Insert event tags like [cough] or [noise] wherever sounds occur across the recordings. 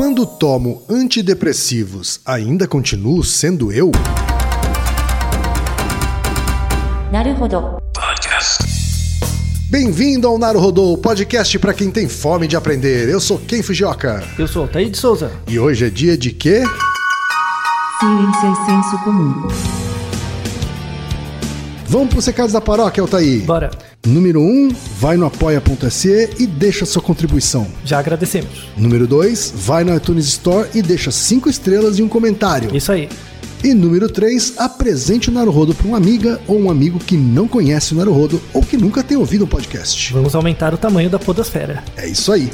Quando tomo antidepressivos, ainda continuo sendo eu? Naruhodo. Podcast. Bem-vindo ao Naruhodo, podcast para quem tem fome de aprender. Eu sou Ken Fujioka. Eu sou Taí de Souza. E hoje é dia de quê? Ciência e é senso comum. Vamos pro recados da paróquia, Altaí. Bora. Número 1, um, vai no apoia.se e deixa sua contribuição. Já agradecemos. Número 2, vai no iTunes Store e deixa 5 estrelas e um comentário. Isso aí. E número 3, apresente o Naruhodo para uma amiga ou um amigo que não conhece o Naruhodo ou que nunca tem ouvido um podcast. Vamos aumentar o tamanho da podosfera. É isso aí.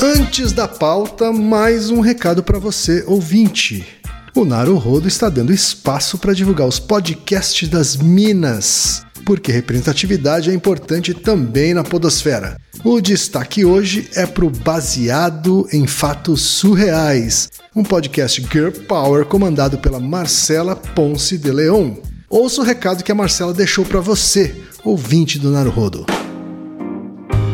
Antes da pauta, mais um recado para você, ouvinte. O Naruhodo está dando espaço para divulgar os podcasts das Minas, porque representatividade é importante também na podosfera. O destaque hoje é para o Baseado em Fatos Surreais, um podcast Girl Power comandado pela Marcela Ponce de Leon. Ouça o recado que a Marcela deixou para você, ouvinte do Naruhodo.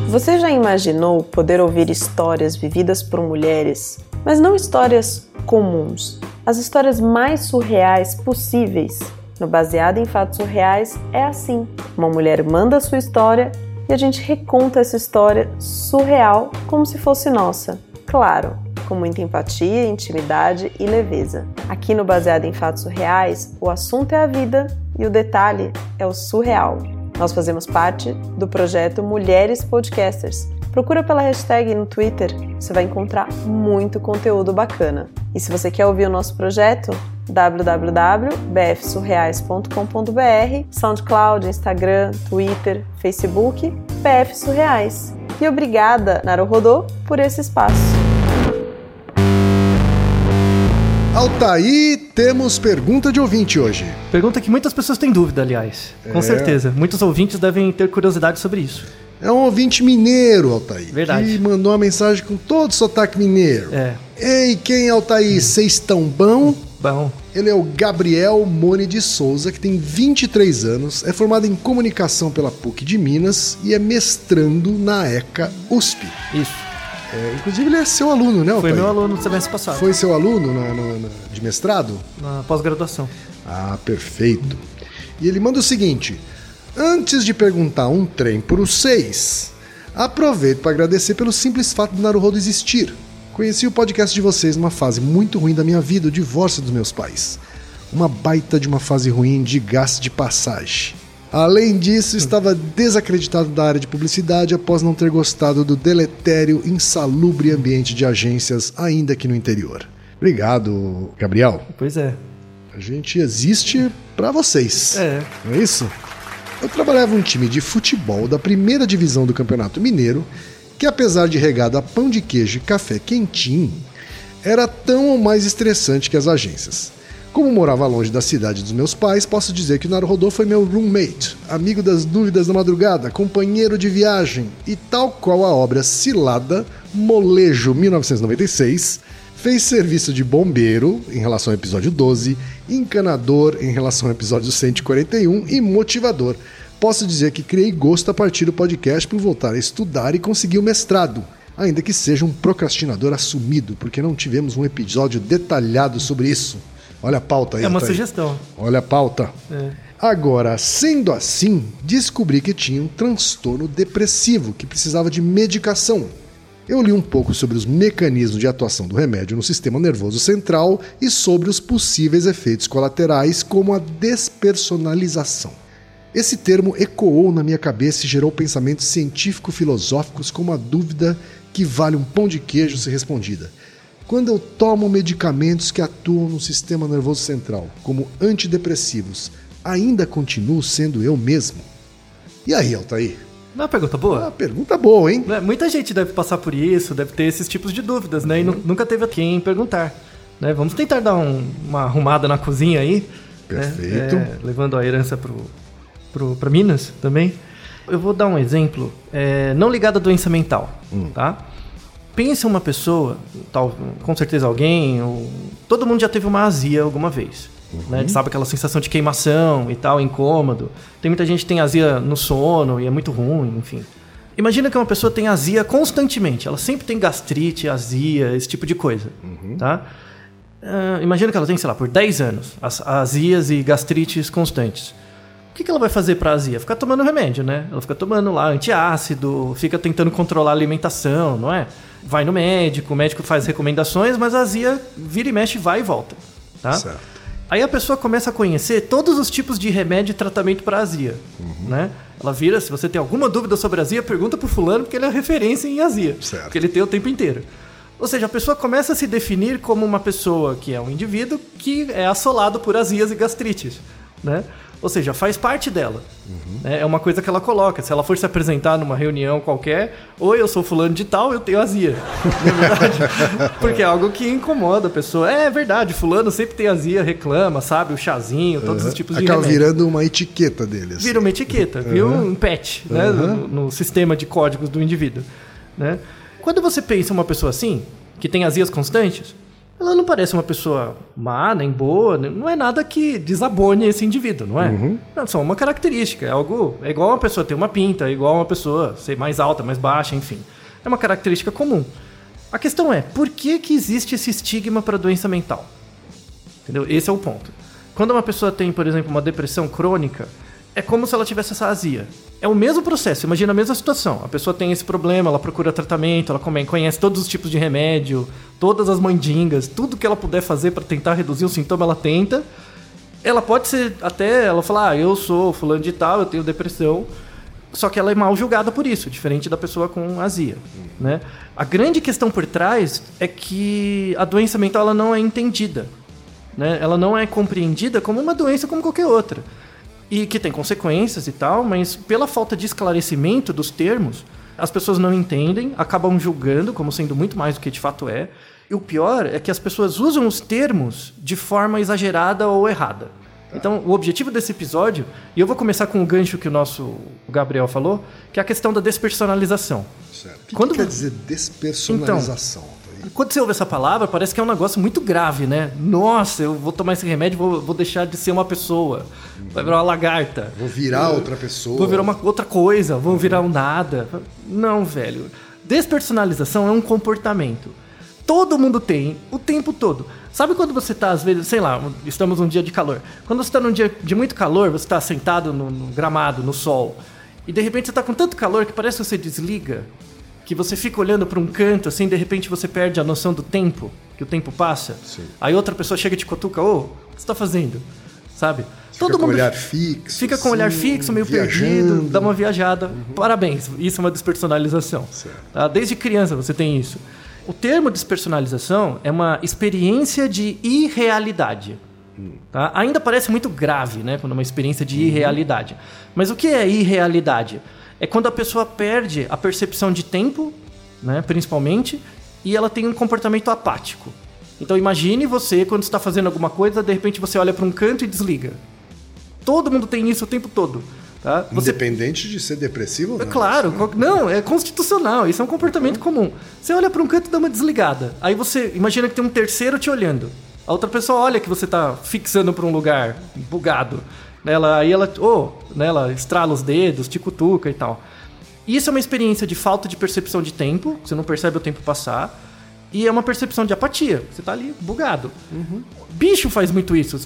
Você já imaginou poder ouvir histórias vividas por mulheres, mas não histórias comuns, as histórias mais surreais possíveis? No Baseado em Fatos Surreais é assim: uma mulher manda sua história e a gente reconta essa história surreal como se fosse nossa. Claro, com muita empatia, intimidade e leveza. Aqui no Baseado em Fatos Surreais, o assunto é a vida e o detalhe é o surreal. Nós fazemos parte do projeto Mulheres Podcasters. Procura pela hashtag no Twitter, você vai encontrar muito conteúdo bacana. E se você quer ouvir o nosso projeto, www.bfsurreais.com.br, SoundCloud, Instagram, Twitter, Facebook, BF Surreais. E obrigada, Naruhodô, por esse espaço. Altaí, temos pergunta de ouvinte hoje. Pergunta que muitas pessoas têm dúvida, aliás. Com É. certeza. Muitos ouvintes devem ter curiosidade sobre isso. É um ouvinte mineiro, Altair. Verdade. Que mandou uma mensagem com todo o sotaque mineiro. É. Ei, quem é Altair? Vocês estão bom? Bom, Ele é o Gabriel Mone de Souza, que tem 23 anos, é formado em comunicação pela PUC de Minas e é mestrando na ECA USP. isso. É, inclusive, ele é seu aluno, né, Foi Altair? meu aluno no semestre passado, Foi seu aluno na- na- na- de mestrado? na pós-graduação. Ah, perfeito. E ele manda o seguinte: antes de perguntar um trem por seis, aproveito para agradecer pelo simples fato do Naruhodo existir. Conheci o podcast de vocês numa fase muito ruim da minha vida, o divórcio dos meus pais. Uma baita de uma fase ruim de gasto de passagem. Além disso, estava desacreditado da área de publicidade após não ter gostado do deletério, insalubre ambiente de agências, ainda aqui no interior. Obrigado, Gabriel. Pois é. A gente existe pra vocês. É. Não é isso? Eu trabalhava um time de futebol da primeira divisão do Campeonato Mineiro, que apesar de regado a pão de queijo e café quentinho, era tão ou mais estressante que as agências. Como morava longe da cidade dos meus pais, posso dizer que o Naruhodô foi meu roommate, amigo das dúvidas da madrugada, companheiro de viagem, e tal qual a obra Cilada, Molejo 1996, fez serviço de bombeiro em relação ao episódio 12, encanador em relação ao episódio 141 e motivador. Posso dizer que criei gosto a partir do podcast por voltar a estudar e conseguir o mestrado, ainda que seja um procrastinador assumido, porque não tivemos um episódio detalhado sobre isso. Olha a pauta aí. É uma Altair. sugestão. Olha a pauta. É. Agora, sendo assim, descobri que tinha um transtorno depressivo que precisava de medicação. Eu li um pouco sobre os mecanismos de atuação do remédio no sistema nervoso central e sobre os possíveis efeitos colaterais, como a despersonalização. Esse termo ecoou na minha cabeça e gerou pensamentos científico-filosóficos como a dúvida que vale um pão de queijo se respondida. Quando eu tomo medicamentos que atuam no sistema nervoso central, como antidepressivos, ainda continuo sendo eu mesmo? E aí, Altair? Não é uma pergunta Uma boa? pergunta boa, hein? Né, Muita gente deve passar por isso, deve ter esses tipos de dúvidas, né? E nu- nunca teve a quem perguntar. Né? Vamos tentar dar um- uma arrumada na cozinha aí. né? Perfeito. É, levando a herança pro, pro, pra Minas também. Eu vou dar um exemplo, é, não ligado à doença mental, tá? Pensa uma pessoa, tal, com certeza alguém, ou, todo mundo já teve uma azia alguma vez. Né? Sabe aquela sensação de queimação e tal, incômodo. Tem muita gente que tem azia no sono e é muito ruim, enfim. Imagina que uma pessoa tem azia constantemente. Ela sempre tem gastrite, azia, esse tipo de coisa. Tá? Ah, imagina que ela tem, sei lá, por 10 anos, as azias e gastrites constantes. O que, que ela vai fazer para azia? Ficar tomando remédio, né? Ela fica tomando lá antiácido, fica tentando controlar a alimentação, não é? Vai no médico, o médico faz recomendações, mas a azia vira e mexe, vai e volta. Tá? Certo. Aí a pessoa começa a conhecer todos os tipos de remédio e tratamento para azia, né? Ela vira, se você tem alguma dúvida sobre azia, pergunta pro fulano porque ele é referência em azia, Certo. porque ele tem o tempo inteiro. Ou seja, a pessoa começa a se definir como uma pessoa que é um indivíduo que é assolado por azias e gastrites, né? Ou seja, faz parte dela. né? É uma coisa que ela coloca. Se ela for se apresentar numa reunião qualquer, oi, eu sou fulano de tal, eu tenho azia. [laughs] Não é verdade? Porque é algo que incomoda a pessoa. É verdade, fulano sempre tem azia, reclama, sabe? O chazinho, todos os tipos de Acaba remédio. virando uma etiqueta deles. Vira uma etiqueta, vira um patch né, no, no sistema de códigos do indivíduo. Né? Quando você pensa uma pessoa assim, que tem azias constantes, ela não parece uma pessoa má, nem boa, não é nada que desabone esse indivíduo, não é? É só uma característica, é algo. É igual uma pessoa ter uma pinta, é igual uma pessoa ser mais alta, mais baixa, enfim. É uma característica comum. A questão é, por que, que existe esse estigma para doença mental? Entendeu? Esse é o ponto. Quando uma pessoa tem, por exemplo, uma depressão crônica, é como se ela tivesse essa azia. É o mesmo processo, imagina a mesma situação. A pessoa tem esse problema, ela procura tratamento, ela conhece todos os tipos de remédio, todas as mandingas, tudo que ela puder fazer para tentar reduzir o sintoma, ela tenta. Ela pode ser até, ela falar, ah, eu sou fulano de tal, eu tenho depressão, só que ela é mal julgada por isso, diferente da pessoa com azia, né? A grande questão por trás é que a doença mental ela não é entendida, né? Ela não é compreendida como uma doença como qualquer outra. E que tem consequências e tal, mas pela falta de esclarecimento dos termos, as pessoas não entendem, acabam julgando como sendo muito mais do que de fato é. E o pior é que as pessoas usam os termos de forma exagerada ou errada. Então, o objetivo desse episódio, e eu vou começar com o gancho que o nosso Gabriel falou, que é a questão da despersonalização. Certo. O que, Quando que quer dizer despersonalização? Tá Quando você ouve essa palavra, parece que é um negócio muito grave, né? Nossa, eu vou tomar esse remédio, vou, vou deixar de ser uma pessoa. Vai virar uma lagarta. Vou virar outra pessoa. Vou virar uma outra coisa, vou virar um nada. Não, velho. Despersonalização é um comportamento. Todo mundo tem, o tempo todo. Sabe quando você tá, às vezes, sei lá, estamos num dia de calor. Quando você tá num dia de muito calor, você tá sentado no, no gramado, no sol, e de repente você tá com tanto calor que parece que você desliga, que você fica olhando para um canto, assim, de repente você perde a noção do tempo, que o tempo passa. Sim. Aí outra pessoa chega e te cutuca, ô, o que você tá fazendo? Sabe? Fica com o olhar fixo. Fica com o olhar assim, fixo, meio viajando. perdido, dá uma viajada. Parabéns, isso é uma despersonalização. Certo. Tá? Desde criança você tem isso. O termo despersonalização é uma experiência de irrealidade. Tá? Ainda parece muito grave, né? Quando é uma experiência de irrealidade. Mas o que é irrealidade? É quando a pessoa perde a percepção de tempo, né? principalmente, e ela tem um comportamento apático. Então imagine você, quando está fazendo alguma coisa, de repente você olha para um canto e desliga. Todo mundo tem isso o tempo todo. Tá? Você Independente de ser depressivo ou é não. claro, co- não, é constitucional, isso é um comportamento comum. Você olha para um canto e dá uma desligada. Aí você imagina que tem um terceiro te olhando. A outra pessoa olha que você tá fixando para um lugar bugado. Ela, aí ela, oh, né, ela estrala os dedos, te cutuca e tal. Isso é uma experiência de falta de percepção de tempo, você não percebe o tempo passar. E é uma percepção de apatia, você tá ali bugado. Bicho faz muito isso,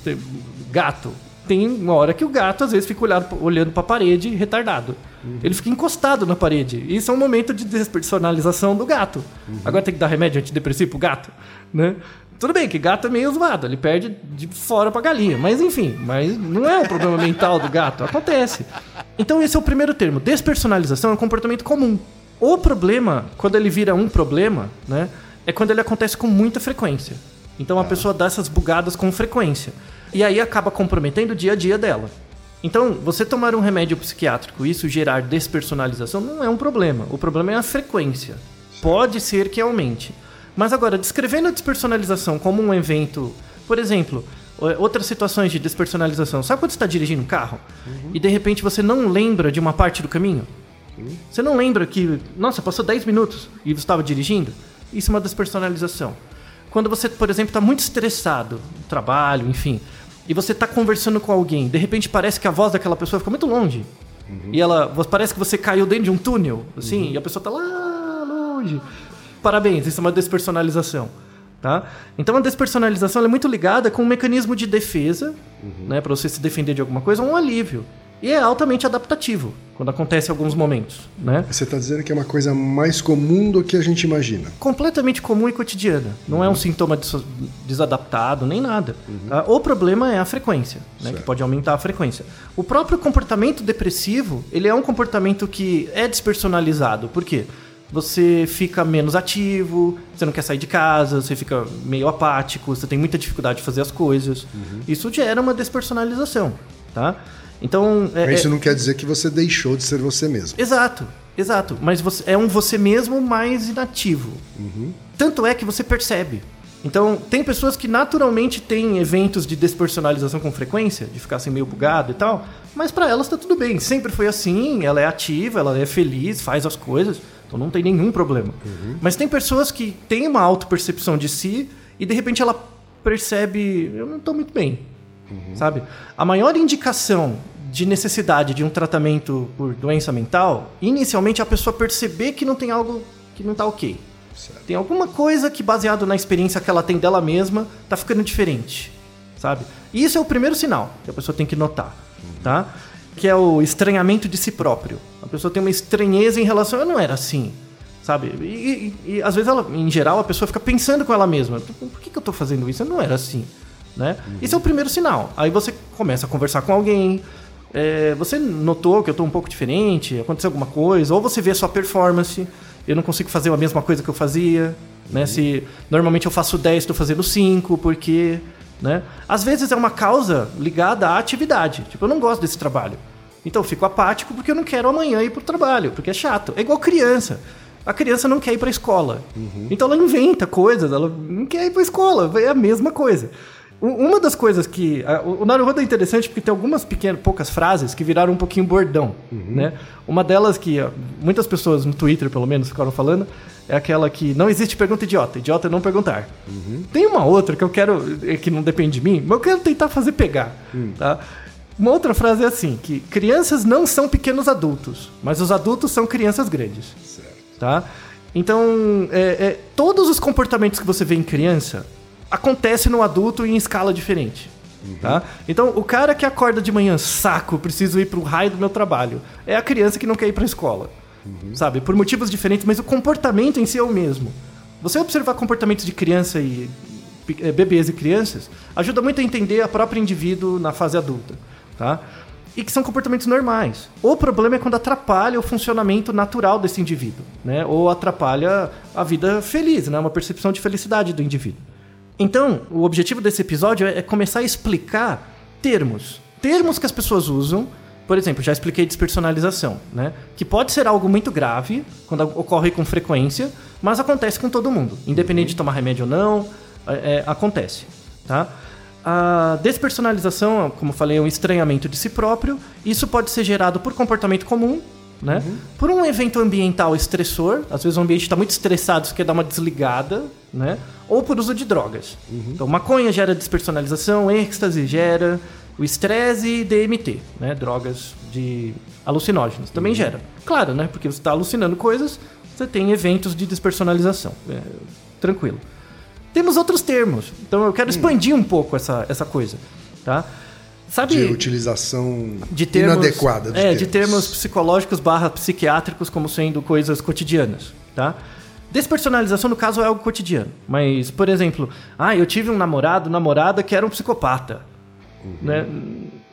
gato. Tem uma hora que o gato às vezes fica olhado, olhando para a parede retardado. Ele fica encostado na parede. Isso é um momento de despersonalização do gato. Agora tem que dar remédio antidepressivo pro gato, né? Tudo bem que gato é meio zoado, ele perde de fora pra galinha, mas enfim, mas não é um problema mental do gato, acontece. Então esse é o primeiro termo. Despersonalização é um comportamento comum. O problema, quando ele vira um problema, né, é quando ele acontece com muita frequência. Então a pessoa dá essas bugadas com frequência. E aí acaba comprometendo o dia a dia dela. Então, você tomar um remédio psiquiátrico e isso gerar despersonalização não é um problema. O problema é a frequência. Pode ser que aumente. Mas agora, descrevendo a despersonalização como um evento, por exemplo, outras situações de despersonalização. Sabe quando você está dirigindo um carro e de repente você não lembra de uma parte do caminho? Você não lembra que, nossa, passou 10 minutos e você estava dirigindo? Isso é uma despersonalização. Quando você, por exemplo, está muito estressado no trabalho, enfim, e você está conversando com alguém, de repente parece que a voz daquela pessoa fica muito longe. E ela. Parece que você caiu dentro de um túnel, assim, e a pessoa tá lá longe. Parabéns, isso é uma despersonalização. Tá? Então a despersonalização é muito ligada com um mecanismo de defesa, né, para você se defender de alguma coisa, ou um alívio. E é altamente adaptativo quando acontece em alguns momentos. Né? Você está dizendo que é uma coisa mais comum do que a gente imagina. completamente comum e cotidiana. Não é um sintoma deso- desadaptado, nem nada. tá? O problema é a frequência, né, que pode aumentar a frequência. O próprio comportamento depressivo, ele é um comportamento que é despersonalizado. Por quê? Você fica menos ativo, você não quer sair de casa, você fica meio apático, você tem muita dificuldade de fazer as coisas. Isso gera uma despersonalização, tá? Então, é- Mas isso é- não quer dizer que você deixou de ser você mesmo. Exato, exato. Mas você, é um você mesmo mais inativo. Tanto é que você percebe. Então, tem pessoas que naturalmente têm eventos de despersonalização com frequência, de ficar assim meio bugado e tal, mas pra elas tá tudo bem. Sempre foi assim, ela é ativa, ela é feliz, faz as coisas, então não tem nenhum problema. Mas tem pessoas que têm uma autopercepção de si e de repente ela percebe, eu não tô muito bem sabe? A maior indicação de necessidade de um tratamento por doença mental, inicialmente é a pessoa perceber que não tem algo que não tá ok. Tem alguma coisa que, baseado na experiência que ela tem dela mesma, tá ficando diferente, sabe? E isso é o primeiro sinal que a pessoa tem que notar, tá? Que é o estranhamento de si próprio. A pessoa tem uma estranheza em relação, eu não era assim, sabe? E, e- e, às vezes, ela, em geral, a pessoa fica pensando com ela mesma, por que, que eu tô fazendo isso? Eu não era assim, né? Isso é o primeiro sinal. Aí você começa a conversar com alguém, é, você notou que eu tô um pouco diferente, aconteceu alguma coisa, ou você vê a sua performance, eu não consigo fazer a mesma coisa que eu fazia, né? Se normalmente eu faço 10, estou fazendo 5, porque, né? Às vezes é uma causa ligada à atividade. Tipo, eu não gosto desse trabalho. Então eu fico apático porque eu não quero amanhã ir pro trabalho, porque é chato. É igual criança. A criança não quer ir pra escola. Então ela inventa coisas, ela não quer ir pra escola, é a mesma coisa. Uma das coisas que. O Naruhodo é interessante porque tem algumas pequenas, poucas frases que viraram um pouquinho bordão. Né? Uma delas que muitas pessoas no Twitter, pelo menos, ficaram falando, é aquela que não existe pergunta idiota. Idiota é não perguntar. Tem uma outra que eu quero. eh, que não depende de mim, mas eu quero tentar fazer pegar. Tá? Uma outra frase é assim: que crianças não são pequenos adultos, mas os adultos são crianças grandes. Tá? Então, é, é, todos os comportamentos que você vê em criança acontecem no adulto em escala diferente. Tá? Então, o cara que acorda de manhã, saco, preciso ir pro raio do meu trabalho, é a criança que não quer ir pra escola. Sabe? Por motivos diferentes, mas o comportamento em si é o mesmo. Você observar comportamentos de criança e eh, bebês e crianças ajuda muito a entender a própria indivíduo na fase adulta, tá? E que são comportamentos normais. O problema é quando atrapalha o funcionamento natural desse indivíduo, né? Ou atrapalha a vida feliz, né? Uma percepção de felicidade do indivíduo. Então, o objetivo desse episódio é é começar a explicar termos. Termos que as pessoas usam. Por exemplo, já expliquei despersonalização, né? Que pode ser algo muito grave, quando ocorre com frequência, mas acontece com todo mundo. Independente de tomar remédio ou não, é, é, acontece, tá? A despersonalização, como falei, é um estranhamento de si próprio. Isso pode ser gerado por comportamento comum, né? Por um evento ambiental estressor, às vezes o ambiente está muito estressado, você quer dar uma desligada, né? Ou por uso de drogas. Então, maconha gera despersonalização, êxtase gera, o estresse e DMT, né? Drogas de alucinógenos, também gera. Claro, né? Porque você está alucinando coisas, você tem eventos de despersonalização. É, tranquilo. Temos outros termos, então eu quero expandir um pouco essa, essa coisa, tá? Sabe De utilização de termos, inadequada. é, de termos psicológicos barra psiquiátricos como sendo coisas cotidianas, tá? Despersonalização, no caso, é algo cotidiano. Mas, por exemplo, ah, eu tive um namorado, namorada que era um psicopata. Né?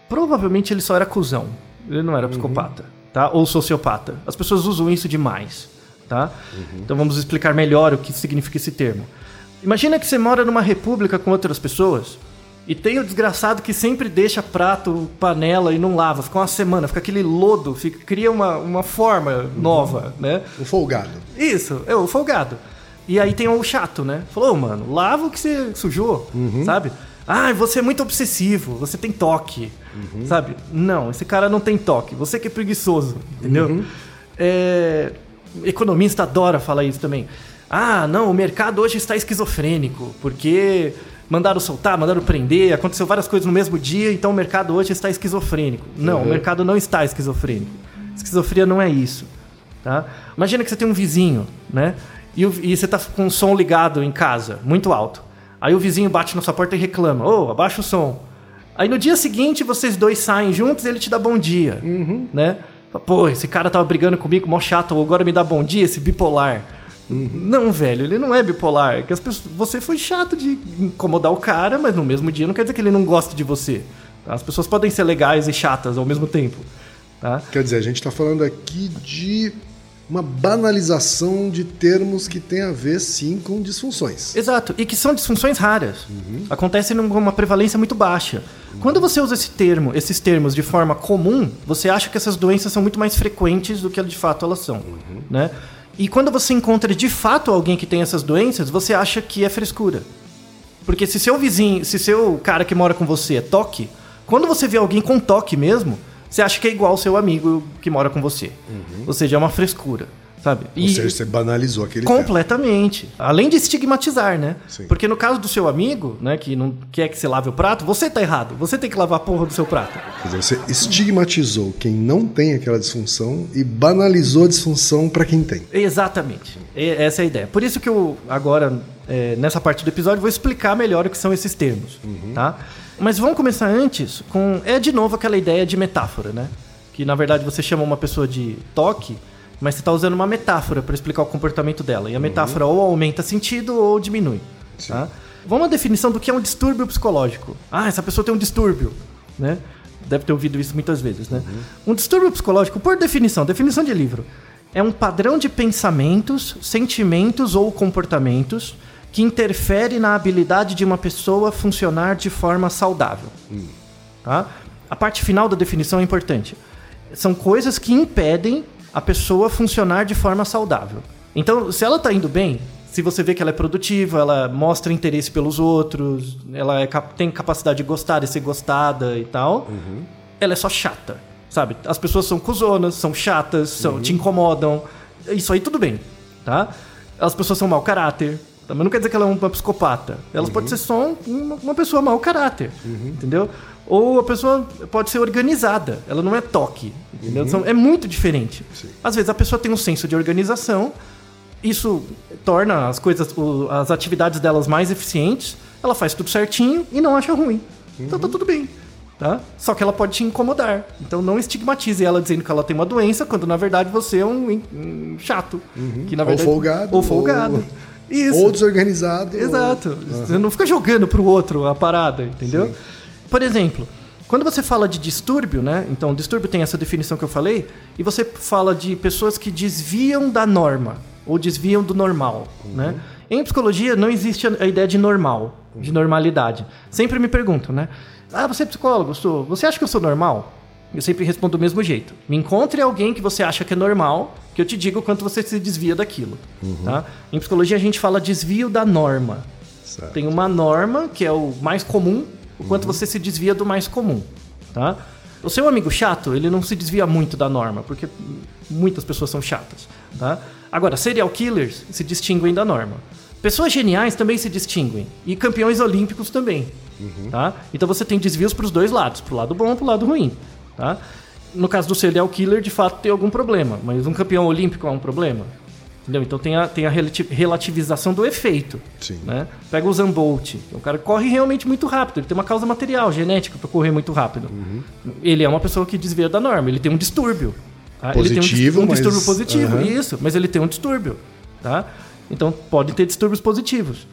Provavelmente ele só era cuzão. Ele não era psicopata, tá? Ou sociopata. As pessoas usam isso demais, tá? Então vamos explicar melhor o que significa esse termo. Imagina que você mora numa república com outras pessoas e tem o desgraçado que sempre deixa prato, panela e não lava. Fica uma semana, fica aquele lodo, fica, cria uma, uma forma nova, né? O folgado. Isso, é o folgado. E aí tem o chato, né? Falou, "Ô, mano, lava o que você sujou, sabe? Ah, você é muito obsessivo, você tem toque, sabe? Não, esse cara não tem toque, você que é preguiçoso, entendeu? É, economista adora falar isso também. Ah, não, o mercado hoje está esquizofrênico, porque mandaram soltar, mandaram prender, aconteceu várias coisas no mesmo dia, então o mercado hoje está esquizofrênico. Não, o mercado não está esquizofrênico. Esquizofrenia não é isso, tá? Imagina que você tem um vizinho, né? E, e você tá com o som ligado em casa, muito alto. Aí o vizinho bate na sua porta e reclama: Ô, abaixa o som. Aí no dia seguinte vocês dois saem juntos e ele te dá bom dia, né? Fala, Pô, esse cara tava brigando comigo, mó chato, agora me dá bom dia, esse bipolar. Não, velho, ele não é bipolar. É que as pessoas, você foi chato de incomodar o cara, mas no mesmo dia não quer dizer que ele não gosta de você. As pessoas podem ser legais e chatas ao mesmo tempo. Tá? Quer dizer, a gente está falando aqui de uma banalização de termos que tem a ver, sim, com disfunções. Exato, e que são disfunções raras. Acontecem numa prevalência muito baixa. Quando você usa esse termo, esses termos de forma comum, você acha que essas doenças são muito mais frequentes do que de fato elas são, né? E quando você encontra de fato alguém que tem essas doenças, você acha que é frescura. Porque se seu vizinho, se seu cara que mora com você é toque, quando você vê alguém com toque mesmo, você acha que é igual ao seu amigo que mora com você. Ou seja, é uma frescura, sabe? Ou seja, você banalizou aquele Completamente. Além de estigmatizar, né? Sim. Porque no caso do seu amigo, né, que não quer que você lave o prato, você tá errado. Você tem que lavar a porra do seu prato. Quer dizer, você estigmatizou quem não tem aquela disfunção e banalizou a disfunção para quem tem. Exatamente. E- Essa é a ideia. Por isso que eu, agora, é, nessa parte do episódio, vou explicar melhor o que são esses termos, tá? Mas vamos começar antes com... É, de novo, aquela ideia de metáfora, né? Que, na verdade, você chama uma pessoa de toque, mas você está usando uma metáfora para explicar o comportamento dela. E a metáfora ou aumenta sentido ou diminui, tá? Vamos à definição do que é um distúrbio psicológico. Ah, essa pessoa tem um distúrbio, né? Deve ter ouvido isso muitas vezes, né? Um distúrbio psicológico, por definição, definição de livro, é um padrão de pensamentos, sentimentos ou comportamentos que interfere na habilidade de uma pessoa funcionar de forma saudável. Tá? A parte final da definição é importante. São coisas que impedem a pessoa funcionar de forma saudável. Então, se ela está indo bem, se você vê que ela é produtiva, ela mostra interesse pelos outros, ela é tem capacidade de gostar, de ser gostada e tal, ela é só chata, sabe? As pessoas são cuzonas, são chatas, são, te incomodam. Isso aí tudo bem, tá? As pessoas são mau caráter? Mas não quer dizer que ela é uma psicopata. Elas podem ser só uma, uma pessoa mau caráter, entendeu? Ou a pessoa pode ser organizada, ela não é toque, entendeu? São- é muito diferente. Às vezes a pessoa tem um senso de organização, isso torna as coisas, as atividades delas mais eficientes, ela faz tudo certinho e não acha ruim. Então tá tudo bem. Tá? Só que ela pode te incomodar. Então não estigmatize ela dizendo que ela tem uma doença, quando na verdade você é um, um chato. Que, na Ou verdade, folgado, Ou folgado. ou- [laughs] Isso. Ou desorganizado. Exato. Você não fica jogando pro outro a parada, entendeu? Por exemplo, quando você fala de distúrbio, né? Então, distúrbio tem essa definição que eu falei, e você fala de pessoas que desviam da norma ou desviam do normal, né? Em psicologia não existe a ideia de normal, de normalidade. Sempre me perguntam, né? Ah, você é psicólogo, sou. Você acha que eu sou normal? Eu sempre respondo do mesmo jeito. Me encontre alguém que você acha que é normal, que eu te digo o quanto você se desvia daquilo. Tá? Em psicologia a gente fala desvio da norma. Certo. Tem uma norma, que é o mais comum, o quanto você se desvia do mais comum, tá? O seu amigo chato, ele não se desvia muito da norma, porque muitas pessoas são chatas, tá? Agora, serial killers se distinguem da norma. Pessoas geniais também se distinguem, e campeões olímpicos também, tá? Então você tem desvios para os dois lados, pro lado bom e pro lado ruim, tá? No caso do serial killer, de fato tem algum problema, mas um campeão olímpico é um problema? Entendeu? Então tem a, tem a relati- relativização do efeito. Sim. Né? Pega o Zambolt. O cara corre realmente muito rápido. Ele tem uma causa material, genética, para correr muito rápido. Ele é uma pessoa que desvia da norma. Ele tem um distúrbio. tá? ele tem um Positivo, um, mas- distúrbio positivo. Aham. Isso, mas ele tem um distúrbio. Tá? Então pode ter distúrbios positivos.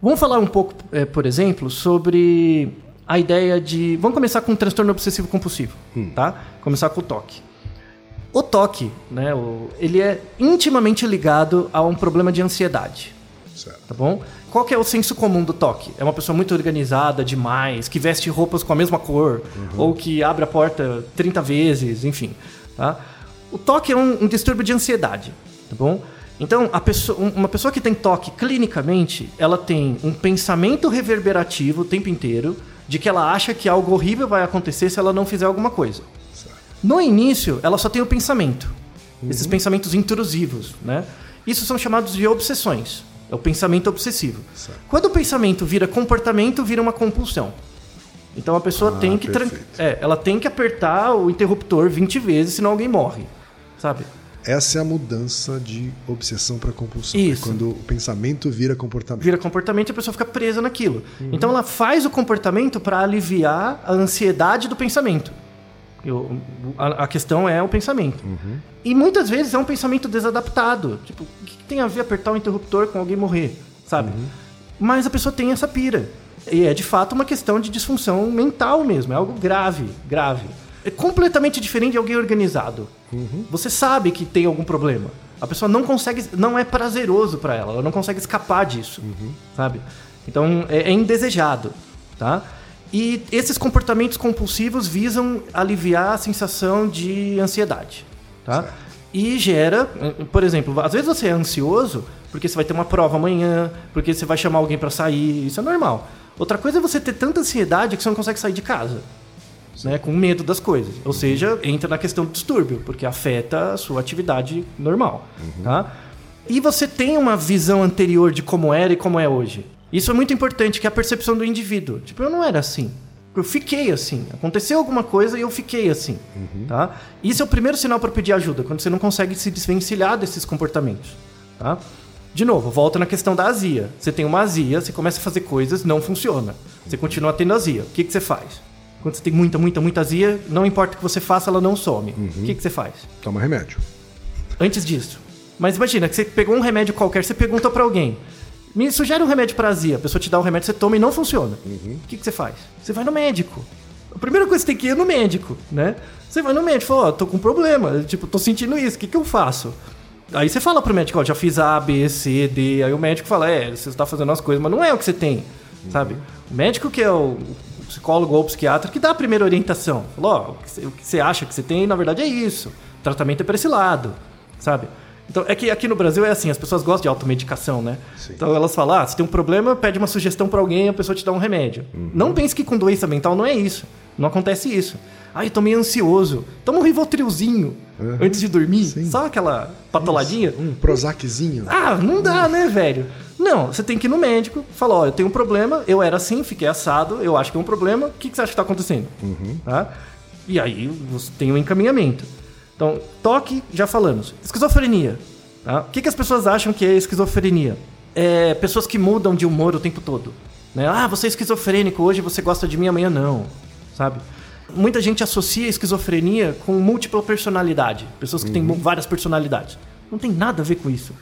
Vamos falar um pouco, eh, por exemplo, sobre a ideia de. Vamos começar com o transtorno obsessivo compulsivo. Tá? Começar com o toque. O toque, né, o- ele é intimamente ligado a um problema de ansiedade, Certo. tá bom? Qual que é o senso comum do toque? É uma pessoa muito organizada demais, que veste roupas com a mesma cor, ou que abre a porta 30 vezes, enfim, tá? O toque é um, um distúrbio de ansiedade, tá bom? Então, a pessoa- um- uma pessoa que tem toque clinicamente, ela tem um pensamento reverberativo o tempo inteiro de que ela acha que algo horrível vai acontecer se ela não fizer alguma coisa. No início, ela só tem o pensamento. Esses pensamentos intrusivos, né? Isso são chamados de obsessões. É o pensamento obsessivo. Certo. Quando o pensamento vira comportamento, vira uma compulsão. Então a pessoa Ah, tem que é, ela tem que apertar o interruptor 20 vezes, senão alguém morre. sabe? Essa é a mudança de obsessão para compulsão. Isso. É quando o pensamento vira comportamento. Vira comportamento e a pessoa fica presa naquilo. Então ela faz o comportamento para aliviar a ansiedade do pensamento. Eu- a, a questão é o pensamento. E muitas vezes é um pensamento desadaptado. Tipo, o que que tem a ver apertar o interruptor com alguém morrer? Sabe? Mas a pessoa tem essa pira. E é de fato uma questão de disfunção mental mesmo. É algo grave, grave. É completamente diferente de alguém organizado. Você sabe que tem algum problema. A pessoa não consegue, não é prazeroso para ela, ela não consegue escapar disso, sabe? Então é, é indesejado, tá? E esses comportamentos compulsivos visam aliviar a sensação de ansiedade, tá? E gera, por exemplo, às vezes você é ansioso porque você vai ter uma prova amanhã, porque você vai chamar alguém para sair, isso é normal. Outra coisa é você ter tanta ansiedade que você não consegue sair de casa né, com medo das coisas. Ou seja, entra na questão do distúrbio, porque afeta a sua atividade normal. Tá? E você tem uma visão anterior de como era e como é hoje. Isso é muito importante, que é a percepção do indivíduo. Tipo, eu não era assim. Eu fiquei assim. Aconteceu alguma coisa e eu fiquei assim. Tá? Isso é o primeiro sinal para pedir ajuda, quando você não consegue se desvencilhar desses comportamentos. Tá? De novo, volta na questão da azia. Você tem uma azia, você começa a fazer coisas, não funciona. Você continua tendo azia. O que, que você faz? Quando você tem muita, muita, muita azia, não importa o que você faça, ela não some. O que, que você faz? Toma remédio. Antes disso. Mas imagina que você pegou um remédio qualquer, você pergunta pra alguém. Me sugere um remédio pra azia. A pessoa te dá um remédio, você toma e não funciona. O que, que você faz? Você vai no médico. A primeira coisa que você tem que ir é no médico, né? Você vai no médico e fala, ó, tô com um problema. Tipo, tô sentindo isso, o que, que eu faço? Aí você fala pro médico, ó, já fiz A, B, C, D. Aí o médico fala, é, você tá fazendo as coisas, mas não é o que você tem, sabe? O médico que é o psicólogo ou psiquiatra que dá a primeira orientação. Falou, ó, o que você- o que você acha que você tem, na verdade é isso. O tratamento é pra esse lado, sabe? Então, é que aqui no Brasil é assim, as pessoas gostam de automedicação, né? Então elas falam, ah, se tem um problema, pede uma sugestão pra alguém, a pessoa te dá um remédio. Não pense que com doença mental não é isso. Não acontece isso. Ah, eu tô meio ansioso. Toma um Rivotrilzinho antes de dormir. Só aquela patoladinha. Um Prozaczinho. Ah, não dá, né, velho? Não, você tem que ir no médico, falar, ó, eu tenho um problema, eu era assim, fiquei assado, eu acho que é um problema, o que, que você acha que tá acontecendo? Tá? E aí você tem um encaminhamento. Então, toque, já falamos. Esquizofrenia. Tá? O que, que as pessoas acham que é esquizofrenia? É pessoas que mudam de humor o tempo todo. Né? Ah, você é esquizofrênico, hoje você gosta de mim, amanhã não. Sabe? Muita gente associa esquizofrenia com múltipla personalidade. Pessoas que têm mu- várias personalidades. Não tem nada a ver com isso.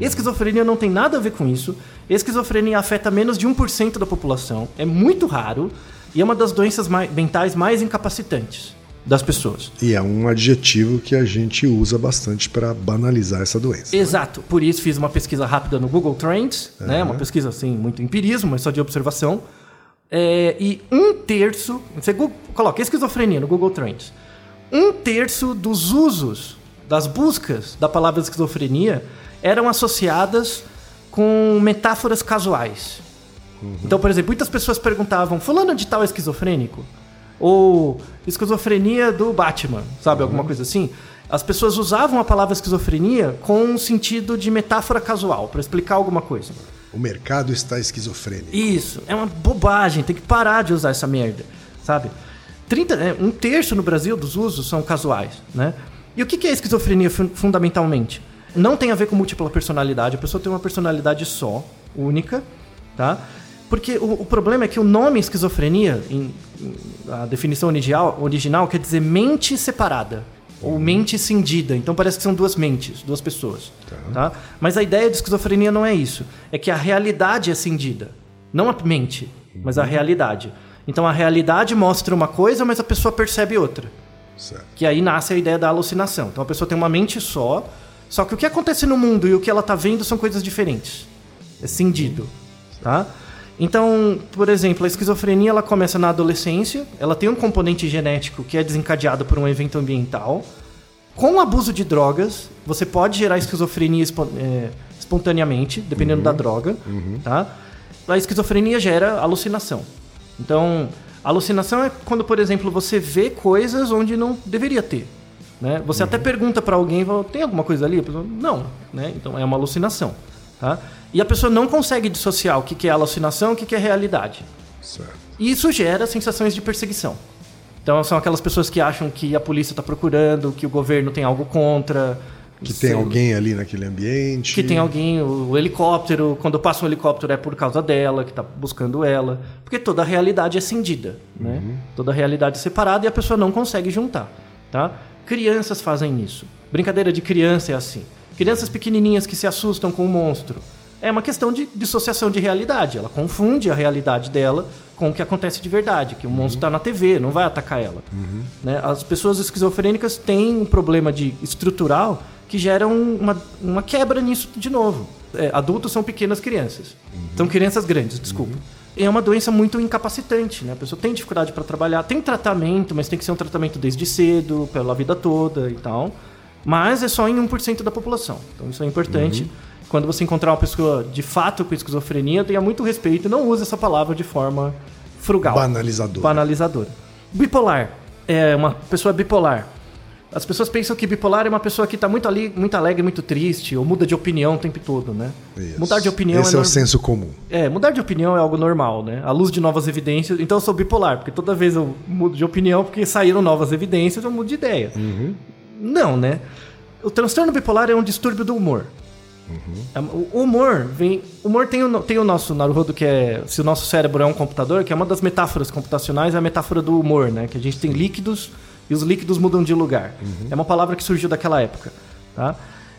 Esquizofrenia não tem nada a ver com isso. Esquizofrenia afeta menos de 1% da população. É muito raro e é uma das doenças mai- mentais mais incapacitantes das pessoas. E é um adjetivo que a gente usa bastante para banalizar essa doença. Exato. Por isso fiz uma pesquisa rápida no Google Trends, né? Uma pesquisa assim, muito empirismo, mas só de observação. É, e um terço. Você coloca esquizofrenia no Google Trends. Um terço dos usos, das buscas da palavra esquizofrenia eram associadas com metáforas casuais. Então, por exemplo, muitas pessoas perguntavam: Fulano de tal é esquizofrênico? Ou esquizofrenia do Batman, sabe? Alguma coisa assim. As pessoas usavam a palavra esquizofrenia com um sentido de metáfora casual, para explicar alguma coisa. O mercado está esquizofrênico. Isso, é uma bobagem, tem que parar de usar essa merda, sabe? 30, é, um terço no Brasil dos usos são casuais, né? E o que é esquizofrenia fun- fundamentalmente? Não tem a ver com múltipla personalidade, a pessoa tem uma personalidade só, única, tá? Porque o, o problema é que o nome esquizofrenia, em, em- a definição original, original, quer dizer mente separada. Ou mente cindida. Então parece que são duas mentes, duas pessoas. Tá? Mas a ideia de esquizofrenia não é isso. É que a realidade é cindida. Não a mente, mas a realidade. Então a realidade mostra uma coisa, mas a pessoa percebe outra. Certo. Que aí nasce a ideia da alucinação. Então a pessoa tem uma mente só, só que o que acontece no mundo e o que ela está vendo são coisas diferentes. É cindido, tá? Então, por exemplo, a esquizofrenia ela começa na adolescência, ela tem um componente genético que é desencadeado por um evento ambiental. Com o abuso de drogas, você pode gerar esquizofrenia é, espontaneamente, dependendo da droga, tá? A esquizofrenia gera alucinação. Então, alucinação é quando, por exemplo, você vê coisas onde não deveria ter. Né? Você até pergunta para alguém, tem alguma coisa ali? A pessoa, não. Né? Então é uma alucinação. Tá? E a pessoa não consegue dissociar o que que é alucinação e o que que é realidade. Certo. E isso gera sensações de perseguição. Então são aquelas pessoas que acham que a polícia está procurando, que o governo tem algo contra. Que tem alguém ali naquele ambiente. Que tem alguém, o, o helicóptero, quando passa um helicóptero é por causa dela, que está buscando ela. Porque toda a realidade é cindida, né? Toda a realidade é separada e a pessoa não consegue juntar, tá? Crianças fazem isso. Brincadeira de criança é assim. Crianças pequenininhas que se assustam com o monstro. É uma questão de dissociação de realidade. Ela confunde a realidade dela com o que acontece de verdade, que o monstro está na TV, não vai atacar ela. Né? As pessoas esquizofrênicas têm um problema de estrutural que gera um- uma, uma quebra nisso de novo. É, adultos são pequenas crianças. São crianças grandes, desculpa. É uma doença muito incapacitante, né? A pessoa tem dificuldade para trabalhar, tem tratamento, mas tem que ser um tratamento desde cedo, pela vida toda e tal. Mas é só em 1% da população. Então isso é importante. Quando você encontrar uma pessoa de fato com esquizofrenia, tenha muito respeito e não use essa palavra de forma frugal. Banalizador. Banalizadora. Bipolar. É uma pessoa bipolar. As pessoas pensam que bipolar é uma pessoa que está muito ali, muito alegre, muito triste, ou muda de opinião o tempo todo, né? Isso. Mudar de opinião Esse é, é, o nor- senso comum. é, mudar de opinião é algo normal, né? À luz de novas evidências. Então eu sou bipolar, porque toda vez eu mudo de opinião porque saíram novas evidências, eu mudo de ideia. Não, né? O transtorno bipolar é um distúrbio do humor. É, O humor vem. O humor tem o, tem o nosso Naruhodo, que é. Se o nosso cérebro é um computador, que é uma das metáforas computacionais, é a metáfora do humor, né? Que a gente tem líquidos e os líquidos mudam de lugar. É uma palavra que surgiu daquela época. Tá?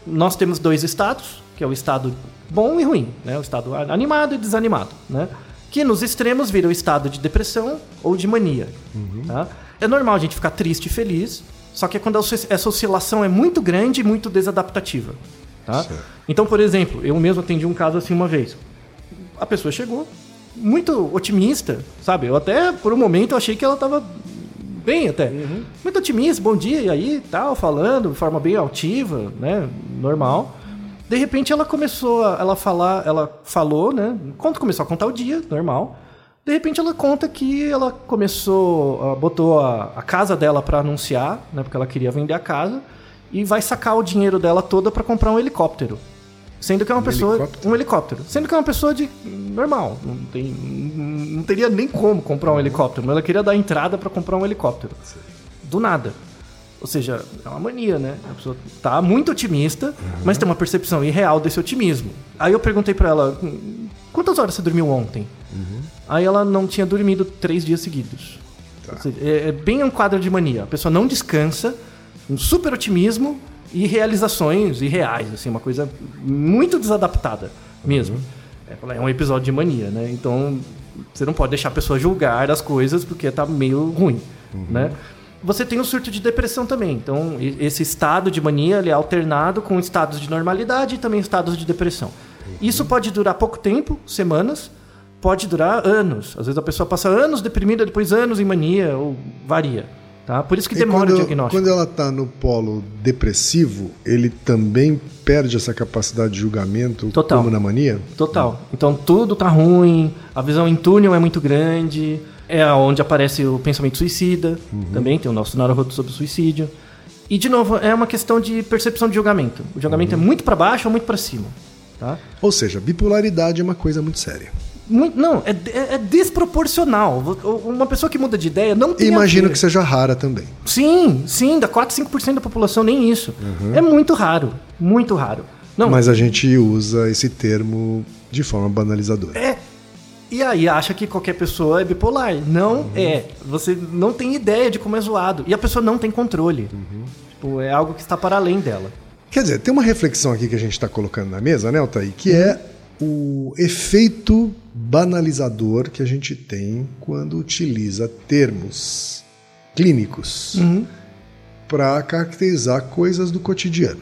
Nós temos dois estados, que é o estado bom e ruim, né? O estado animado e desanimado, né? Que nos extremos vira o estado de depressão ou de mania. Tá? É normal a gente ficar triste e feliz, só que é quando essa oscilação é muito grande e muito desadaptativa. Tá? Então, por exemplo, eu mesmo atendi um caso assim uma vez. A pessoa chegou muito otimista, sabe? Eu até, por um momento, achei que ela estava bem até. Muito otimista, bom dia, e aí, tal, falando de forma bem altiva, né? Normal. De repente ela começou a ela falar, ela falou, né? Conta, começou a contar o dia, normal. De repente ela conta que ela começou, botou a, a casa dela para anunciar, né? Porque ela queria vender a casa e vai sacar o dinheiro dela toda para comprar um helicóptero. Sendo que é uma pessoa. helicóptero? Um helicóptero. Sendo que é uma pessoa de. normal. Não, tem, não teria nem como comprar um helicóptero, mas ela queria dar entrada para comprar um helicóptero. Do nada. Ou seja, é uma mania, né? A pessoa tá muito otimista, mas tem uma percepção irreal desse otimismo. Aí eu perguntei pra ela: "Hum, quantas horas você dormiu ontem? Aí ela não tinha dormido três dias seguidos. Ou seja, é, é bem um quadro de mania. A pessoa não descansa, um super otimismo e realizações irreais, assim, uma coisa muito desadaptada mesmo. É, é um episódio de mania, né? Então você não pode deixar a pessoa julgar as coisas porque tá meio ruim, né? Você tem o surto de depressão também. Então, esse estado de mania ele é alternado com estados de normalidade e também estados de depressão. Isso pode durar pouco tempo, semanas, pode durar anos. Às vezes a pessoa passa anos deprimida, depois anos em mania, ou varia. Tá? Por isso que demora quando, o diagnóstico. quando ela está no polo depressivo, ele também perde essa capacidade de julgamento Total. como na mania? Total. Então tudo tá ruim, a visão em túnel é muito grande, é onde aparece o pensamento suicida, também tem o nosso Naruhodo sobre o suicídio. E de novo, é uma questão de percepção de julgamento. O julgamento é muito para baixo ou muito para cima, tá? Ou seja, bipolaridade é uma coisa muito séria. Muito- não, é, é- é desproporcional. Uma pessoa que muda de ideia não tem imagino que seja rara também. Sim, sim, dá 4, 5% da população, nem isso. É muito raro, muito raro. Não, Mas a gente usa esse termo de forma banalizadora. É. E aí acha que qualquer pessoa é bipolar. Não é. Você não tem ideia de como é zoado. E a pessoa não tem controle. Tipo, é algo que está para além dela. Quer dizer, tem uma reflexão aqui que a gente está colocando na mesa, né, Altair? Que é o efeito banalizador que a gente tem quando utiliza termos clínicos para caracterizar coisas do cotidiano.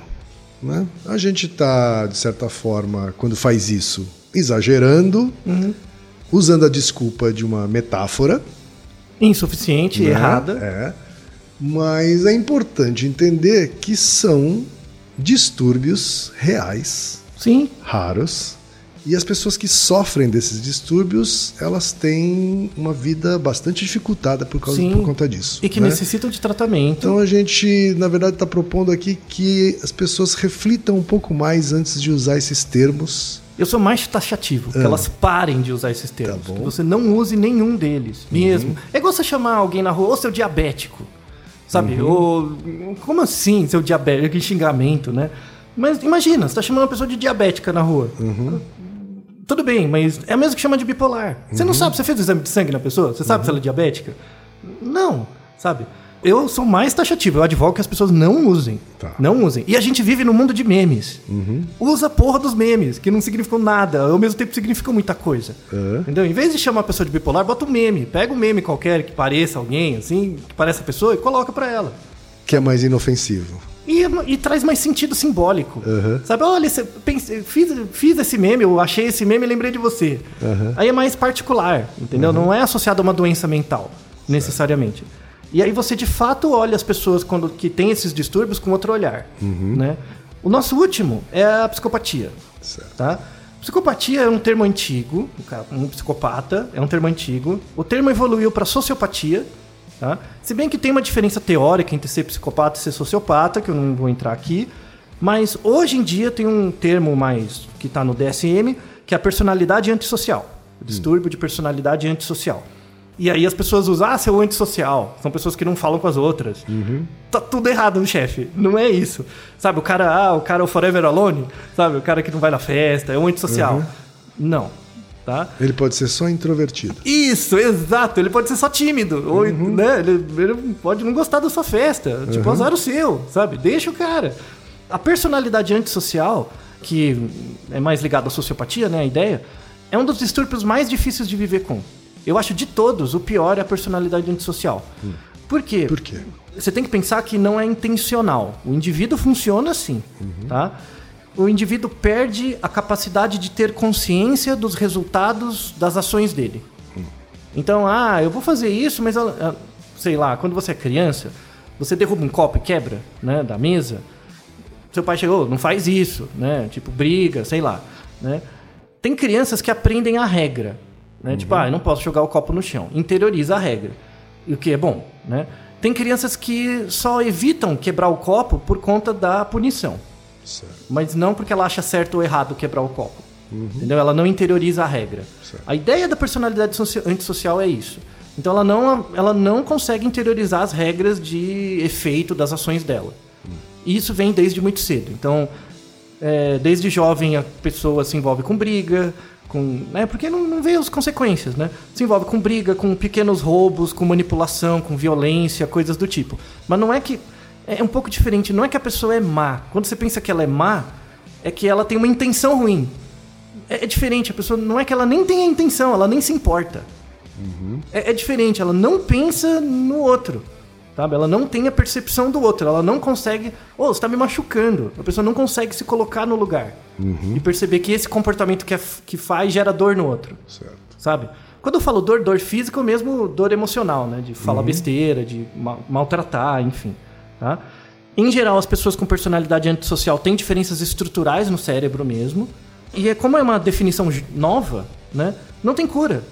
Né? A gente está, de certa forma, quando faz isso, exagerando, usando a desculpa de uma metáfora. Insuficiente, né? errada. É. Mas é importante entender que são distúrbios reais, Sim. raros, e as pessoas que sofrem desses distúrbios, elas têm uma vida bastante dificultada por, causa, Sim. por conta disso. E que né? necessitam de tratamento. Então a gente, na verdade, está propondo aqui que as pessoas reflitam um pouco mais antes de usar esses termos Eu sou mais taxativo, que elas parem de usar esses termos. bom. que você não use nenhum deles, mesmo. É igual você chamar alguém na rua, ô seu diabético. Sabe? Ou. Como assim, seu diabético? Que xingamento, né? Mas imagina, você tá chamando uma pessoa de diabética na rua. Tudo bem, mas é o mesmo que chama de bipolar. Você não sabe, você fez o exame de sangue na pessoa? Você sabe se ela é diabética? Não, sabe? Eu sou mais taxativo, eu advogo que as pessoas não usem. Tá. Não usem. E a gente vive no mundo de memes. Usa a porra dos memes, que não significam nada, ao mesmo tempo significam muita coisa. É. Entendeu? Em vez de chamar a pessoa de bipolar, bota um meme. Pega um meme qualquer que pareça alguém, assim, que pareça a pessoa, e coloca pra ela. Que é mais inofensivo. E, e traz mais sentido simbólico. Uhum. Sabe, olha, pense- fiz, fiz esse meme, eu achei esse meme e lembrei de você. Uhum. Aí é mais particular, entendeu? Não é associado a uma doença mental, necessariamente. E aí você de fato olha as pessoas quando que têm esses distúrbios com outro olhar. Né? O nosso último é a psicopatia. Certo. Tá? Psicopatia é um termo antigo, um psicopata é um termo antigo. O termo evoluiu para sociopatia, tá? Se bem que tem uma diferença teórica entre ser psicopata e ser sociopata, que eu não vou entrar aqui, mas hoje em dia tem um termo mais que está no DSM, que é a personalidade antissocial, o distúrbio de personalidade antissocial. E aí as pessoas usam, ah, seu antissocial. São pessoas que não falam com as outras. Tá tudo errado, chefe. Não é isso. Sabe, o cara, ah, o cara é o forever alone, sabe? O cara que não vai na festa, é um antissocial. Não, tá? Ele pode ser só introvertido. Isso, exato. Ele pode ser só tímido. Ou, né, ele, ele pode não gostar da sua festa. Tipo, azar o seu, sabe? Deixa o cara. A personalidade antissocial, que é mais ligada à sociopatia, né? A ideia, é um dos distúrbios mais difíceis de viver com. Eu acho de todos, o pior é a personalidade antissocial. Por quê? Por quê? Você tem que pensar que não é intencional. O indivíduo funciona assim, tá? O indivíduo perde a capacidade de ter consciência dos resultados das ações dele. Então, ah, eu vou fazer isso, mas ah, ah, sei lá, quando você é criança, você derruba um copo e quebra, né, da mesa. Seu pai chegou, não faz isso, né? Tipo, briga, sei lá, né? Tem crianças que aprendem a regra, né? Tipo, ah, eu não posso jogar o copo no chão. Interioriza a regra. E o que é bom, né? Tem crianças que só evitam quebrar o copo por conta da punição, Certo. mas não porque ela acha certo ou errado quebrar o copo. Entendeu? Ela não interioriza a regra. Certo. A ideia da personalidade soci- antissocial é isso. Então ela não, ela não consegue interiorizar as regras de efeito das ações dela. E isso vem desde muito cedo. Então, é, desde jovem a pessoa se envolve com briga, com, né, porque não, não vê as consequências, né? Se envolve com briga, com pequenos roubos, com manipulação, com violência, coisas do tipo. Mas não é que é um pouco diferente. Não é que a pessoa é má. Quando você pensa que ela é má, é que ela tem uma intenção ruim. É, é diferente. A pessoa não é que ela nem tem a intenção, ela nem se importa. É, é diferente, ela não pensa no outro. Sabe? Ela não tem a percepção do outro, ela não consegue. Ô, você tá me machucando. A pessoa não consegue se colocar no lugar. E perceber que esse comportamento que, é que faz gera dor no outro. Certo. Sabe? Quando eu falo dor, dor física, ou mesmo dor emocional, né? De falar besteira, de ma- maltratar, enfim. Tá? Em geral, as pessoas com personalidade antissocial têm diferenças estruturais no cérebro mesmo. E é como é uma definição nova, né? Não tem cura.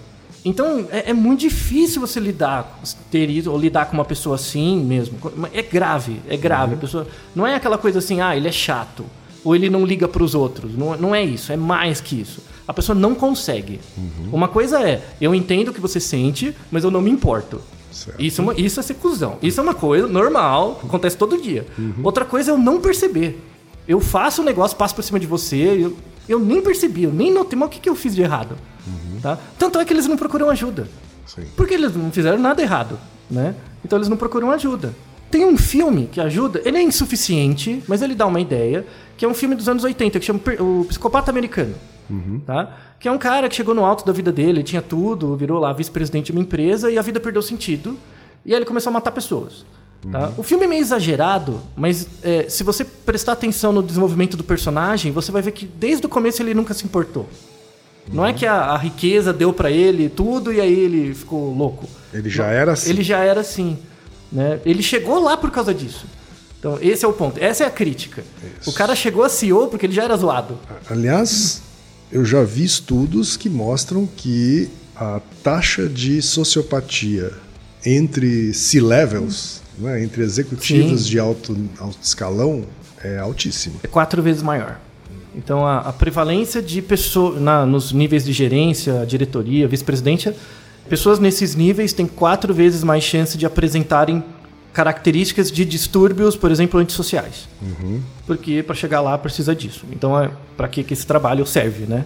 Então é, é muito difícil você lidar, ter isso, ou lidar com uma pessoa assim mesmo. É grave, é grave. A pessoa não é aquela coisa assim, ah, ele é chato, ou ele não liga para os outros. Não, não é isso, é mais que isso. A pessoa não consegue. Uma coisa é, eu entendo o que você sente, mas eu não me importo. Certo. Isso é, uma, isso é ser cuzão. Isso é uma coisa normal, acontece todo dia. Outra coisa é eu não perceber. Eu faço um negócio, passo por cima de você, eu, eu nem percebi, eu nem notei, mas o que, que eu fiz de errado? Tá? Tanto é que eles não procuram ajuda. Sim. Porque eles não fizeram nada errado, né? Então eles não procuram ajuda. Tem um filme que ajuda, ele é insuficiente, mas ele dá uma ideia, que é um filme dos anos 80, que chama O Psicopata Americano. Tá? Que é um cara que chegou no alto da vida dele, tinha tudo, virou lá vice-presidente de uma empresa e a vida perdeu sentido. E aí ele começou a matar pessoas. Tá? O filme é meio exagerado, mas é, se você prestar atenção no desenvolvimento do personagem, você vai ver que desde o começo ele nunca se importou. Não é que a, a riqueza deu pra ele tudo e aí ele ficou louco. Ele já era assim. Ele já era assim. Né? Ele chegou lá por causa disso. Então, esse é o ponto. Essa é a crítica. Isso. O cara chegou a CEO porque ele já era zoado. Aliás, eu já vi estudos que mostram que a taxa de sociopatia entre C-levels, né, entre executivos Sim. de alto, alto escalão, é altíssima. É quatro vezes maior. Então, a, a prevalência de pessoas nos níveis de gerência, diretoria, vice-presidência, pessoas nesses níveis têm quatro vezes mais chance de apresentarem características de distúrbios, por exemplo, antissociais. Porque para chegar lá precisa disso. Então, é, para que, que esse trabalho serve, né?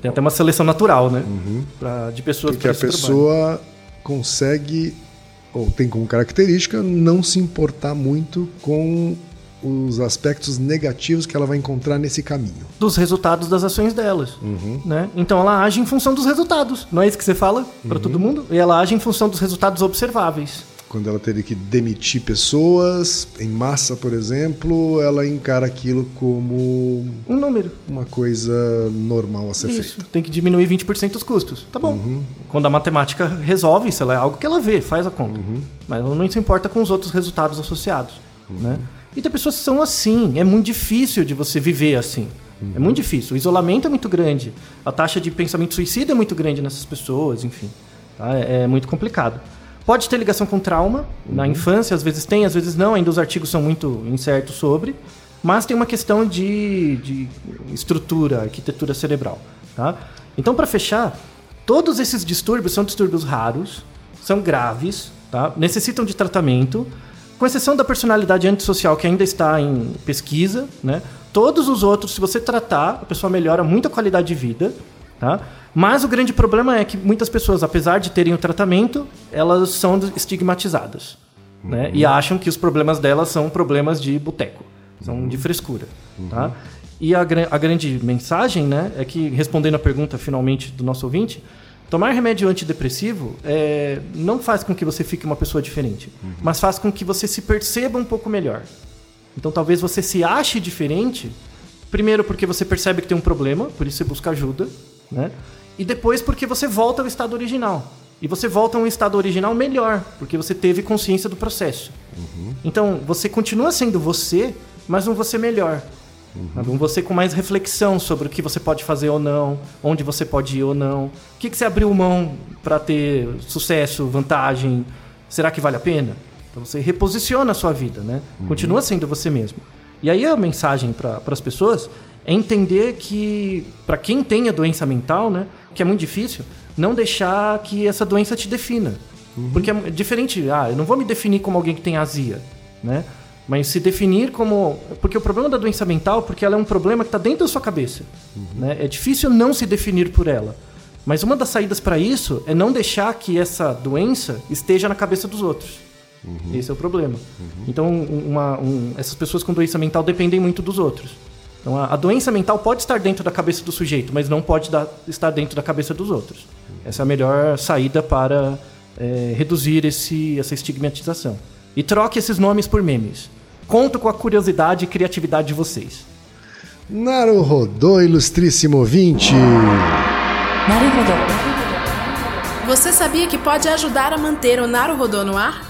Tem até uma seleção natural, né? Pra- de pessoas Porque a esse trabalho. pessoa consegue, ou tem como característica, não se importar muito com os aspectos negativos que ela vai encontrar nesse caminho. dos resultados das ações delas. Né? Então ela age em função dos resultados. Não é isso que você fala para todo mundo? E ela age em função dos resultados observáveis. Quando ela teve que demitir pessoas em massa, por exemplo, ela encara aquilo como Um número. uma coisa normal a ser Isso. feita. Tem que diminuir 20% os custos. Tá bom. Quando a matemática resolve isso, ela é algo que ela vê, faz a conta. Mas ela não se importa com os outros resultados associados. Né? E tem pessoas que são assim. É muito difícil de você viver assim. É muito difícil. O isolamento é muito grande. A taxa de pensamento suicida é muito grande nessas pessoas, enfim. Tá? É, é muito complicado. Pode ter ligação com trauma. Na infância, às vezes tem, às vezes não. Ainda os artigos são muito incertos sobre. Mas tem uma questão de, de estrutura, arquitetura cerebral. Tá? Então, para fechar, todos esses distúrbios são distúrbios raros, são graves, tá? necessitam de tratamento, com exceção da personalidade antissocial que ainda está em pesquisa. Né? Todos os outros, se você tratar, a pessoa melhora muito a qualidade de vida. Tá? Mas o grande problema é que muitas pessoas, apesar de terem o tratamento, elas são estigmatizadas. Né? E acham que os problemas delas são problemas de boteco, são de frescura. Tá? E a, a grande mensagem né, é que, respondendo a pergunta finalmente do nosso ouvinte, tomar remédio antidepressivo é, não faz com que você fique uma pessoa diferente, mas faz com que você se perceba um pouco melhor. Então talvez você se ache diferente, primeiro porque você percebe que tem um problema, por isso você busca ajuda, né? E depois porque você volta ao estado original. E você volta a um estado original melhor, porque você teve consciência do processo. Então, você continua sendo você, mas um você melhor. sabe? Um você com mais reflexão sobre o que você pode fazer ou não, onde você pode ir ou não. O que, que você abriu mão para ter sucesso, vantagem? Será que vale a pena? Então você reposiciona a sua vida, né? Continua sendo você mesmo. E aí a mensagem para as pessoas é entender que, para quem tem a doença mental, né, que é muito difícil, não deixar que essa doença te defina. Porque é diferente, ah, eu não vou me definir como alguém que tem azia, né? Mas se definir como. Porque o problema da doença mental é porque ela é um problema que está dentro da sua cabeça. Né? É difícil não se definir por ela. Mas uma das saídas para isso é não deixar que essa doença esteja na cabeça dos outros. Esse é o problema. Então, um- uma- um- essas pessoas com doença mental dependem muito dos outros. Então a, a, doença mental pode estar dentro da cabeça do sujeito, mas não pode dar, estar dentro da cabeça dos outros. Essa é a melhor saída para é, reduzir esse, essa estigmatização. E troque esses nomes por memes. Conto com a curiosidade e criatividade de vocês. Naru Naruhodô, ilustríssimo ouvinte! Naruhodô. Você sabia que pode ajudar a manter o Naru Rodô no ar?